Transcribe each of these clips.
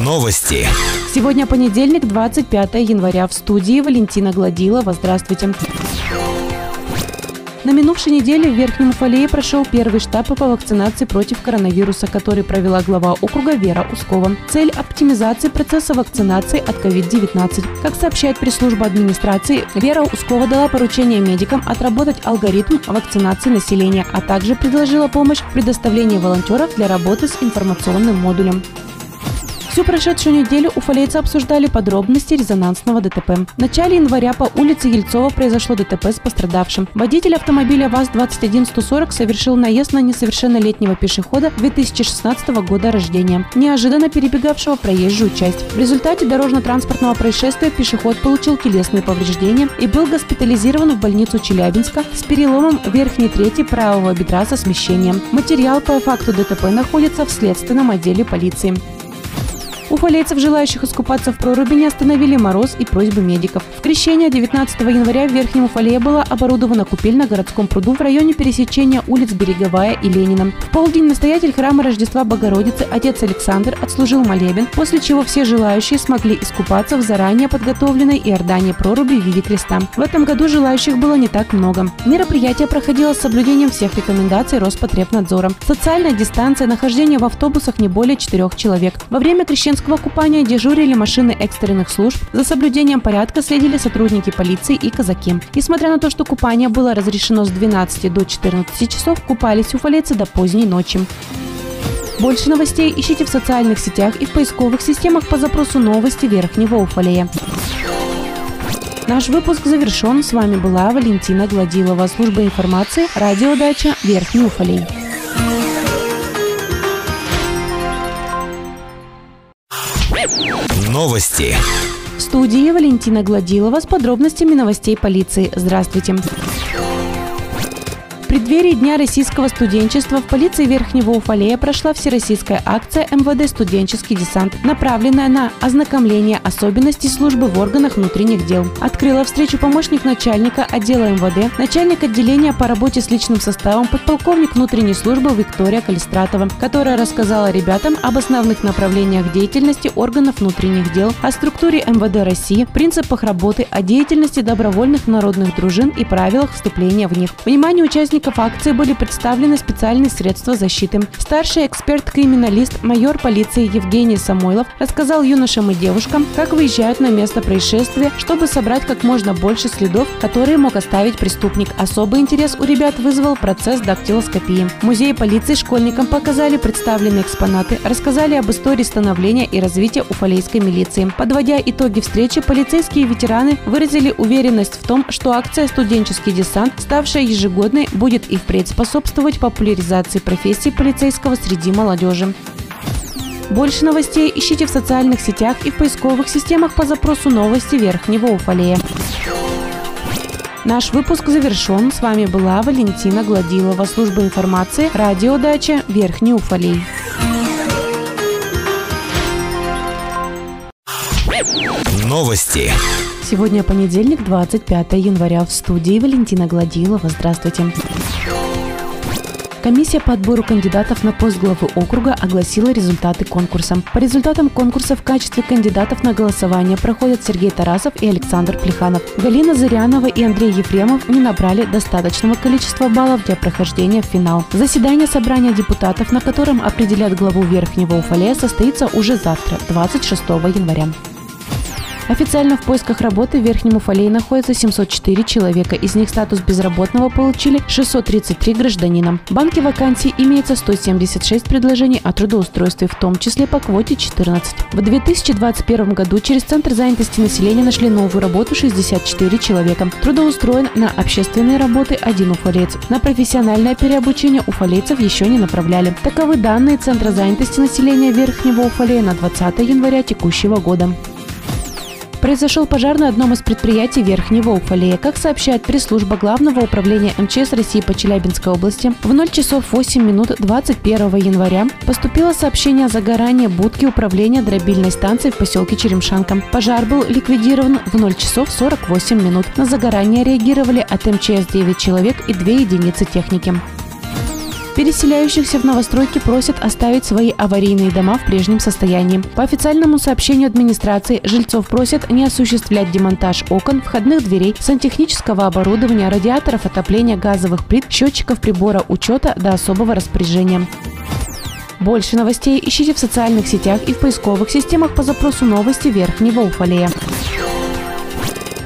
Новости. Сегодня понедельник, 25 января. В студии Валентина Гладилова. Здравствуйте. На минувшей неделе в Верхнем Уфалее прошел первый штаб по вакцинации против коронавируса, который провела глава округа Вера Ускова. Цель – оптимизации процесса вакцинации от COVID-19. Как сообщает пресс-служба администрации, Вера Ускова дала поручение медикам отработать алгоритм вакцинации населения, а также предложила помощь в предоставлении волонтеров для работы с информационным модулем. Всю прошедшую неделю уфалейцы обсуждали подробности резонансного ДТП. В начале января по улице Ельцова произошло ДТП с пострадавшим. Водитель автомобиля ВАЗ-21140 совершил наезд на несовершеннолетнего пешехода 2016 года рождения, неожиданно перебегавшего проезжую часть. В результате дорожно-транспортного происшествия пешеход получил телесные повреждения и был госпитализирован в больницу Челябинска с переломом верхней трети правого бедра со смещением. Материал по факту ДТП находится в следственном отделе полиции. Уфалейцев, желающих искупаться в проруби, не остановили мороз и просьбы медиков. В крещение 19 января в Верхнем Уфалее была оборудована купель на городском пруду в районе пересечения улиц Береговая и Ленина. В полдень настоятель храма Рождества Богородицы отец Александр отслужил молебен, после чего все желающие смогли искупаться в заранее подготовленной Иордане проруби в виде креста. В этом году желающих было не так много. Мероприятие проходило с соблюдением всех рекомендаций Роспотребнадзора. Социальная дистанция, нахождение в автобусах не более четырех человек. Во время крещенского Московского купания дежурили машины экстренных служб. За соблюдением порядка следили сотрудники полиции и казаки. Несмотря на то, что купание было разрешено с 12 до 14 часов, купались уфалейцы до поздней ночи. Больше новостей ищите в социальных сетях и в поисковых системах по запросу «Новости Верхнего Уфалея». Наш выпуск завершен. С вами была Валентина Гладилова, служба информации, радиодача Верхний Уфалей. Новости. В студии Валентина Гладилова с подробностями новостей полиции. Здравствуйте преддверии Дня российского студенчества в полиции Верхнего Уфалея прошла всероссийская акция МВД «Студенческий десант», направленная на ознакомление особенностей службы в органах внутренних дел. Открыла встречу помощник начальника отдела МВД, начальник отделения по работе с личным составом, подполковник внутренней службы Виктория Калистратова, которая рассказала ребятам об основных направлениях деятельности органов внутренних дел, о структуре МВД России, принципах работы, о деятельности добровольных народных дружин и правилах вступления в них. Внимание участников участников акции были представлены специальные средства защиты. Старший эксперт-криминалист, майор полиции Евгений Самойлов рассказал юношам и девушкам, как выезжают на место происшествия, чтобы собрать как можно больше следов, которые мог оставить преступник. Особый интерес у ребят вызвал процесс дактилоскопии. В музее полиции школьникам показали представленные экспонаты, рассказали об истории становления и развития уфалейской милиции. Подводя итоги встречи, полицейские ветераны выразили уверенность в том, что акция «Студенческий десант», ставшая ежегодной, будет будет и впредь способствовать популяризации профессии полицейского среди молодежи. Больше новостей ищите в социальных сетях и в поисковых системах по запросу «Новости Верхнего Уфалея». Наш выпуск завершен. С вами была Валентина Гладилова, служба информации, радиодача Верхний Уфалей. Новости. Сегодня понедельник, 25 января. В студии Валентина Гладилова. Здравствуйте. Комиссия по отбору кандидатов на пост главы округа огласила результаты конкурса. По результатам конкурса в качестве кандидатов на голосование проходят Сергей Тарасов и Александр Плеханов. Галина Зырянова и Андрей Ефремов не набрали достаточного количества баллов для прохождения в финал. Заседание собрания депутатов, на котором определят главу Верхнего Уфалея, состоится уже завтра, 26 января. Официально в поисках работы в Верхнем Уфалее находится 704 человека. Из них статус безработного получили 633 гражданина. В банке вакансий имеется 176 предложений о трудоустройстве, в том числе по квоте 14. В 2021 году через Центр занятости населения нашли новую работу 64 человека. Трудоустроен на общественные работы один уфалеец. На профессиональное переобучение уфалейцев еще не направляли. Таковы данные Центра занятости населения Верхнего Уфалея на 20 января текущего года. Произошел пожар на одном из предприятий Верхнего Уфалея. Как сообщает пресс-служба Главного управления МЧС России по Челябинской области, в 0 часов 8 минут 21 января поступило сообщение о загорании будки управления дробильной станцией в поселке Черемшанка. Пожар был ликвидирован в 0 часов 48 минут. На загорание реагировали от МЧС 9 человек и 2 единицы техники. Переселяющихся в новостройки просят оставить свои аварийные дома в прежнем состоянии. По официальному сообщению администрации, жильцов просят не осуществлять демонтаж окон, входных дверей, сантехнического оборудования, радиаторов отопления, газовых плит, счетчиков прибора учета до особого распоряжения. Больше новостей ищите в социальных сетях и в поисковых системах по запросу новости Верхнего Уфалея.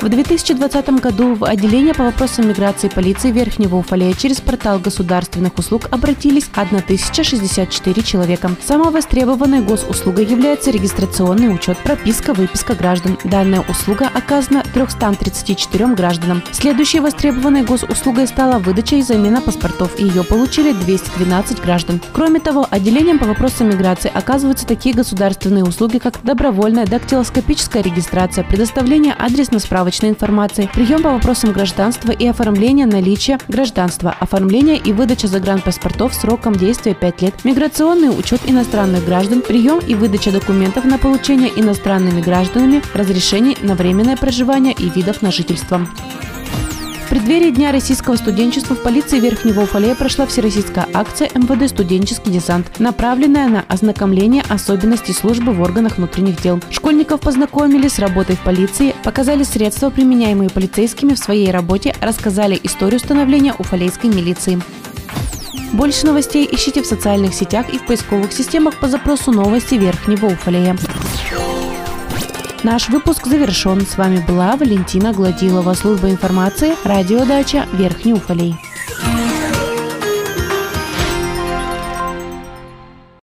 В 2020 году в отделение по вопросам миграции полиции Верхнего Уфалея через портал государственных услуг обратились 1064 человека. Самой востребованной госуслугой является регистрационный учет, прописка, выписка граждан. Данная услуга оказана 334 гражданам. Следующей востребованной госуслугой стала выдача и замена паспортов. Ее получили 212 граждан. Кроме того, отделением по вопросам миграции оказываются такие государственные услуги, как добровольная дактилоскопическая регистрация, предоставление адресно-справочной справочной информации, прием по вопросам гражданства и оформление наличия гражданства, оформление и выдача загранпаспортов сроком действия 5 лет, миграционный учет иностранных граждан, прием и выдача документов на получение иностранными гражданами разрешений на временное проживание и видов на жительство. Преддверии Дня российского студенчества в полиции Верхнего Уфалея прошла всероссийская акция МВД «Студенческий десант», направленная на ознакомление особенностей службы в органах внутренних дел. Школьников познакомили с работой в полиции, показали средства, применяемые полицейскими в своей работе, рассказали историю становления уфалейской милиции. Больше новостей ищите в социальных сетях и в поисковых системах по запросу новости Верхнего Уфалея. Наш выпуск завершен. С вами была Валентина Гладилова, служба информации, радиодача Верхний Уфалей.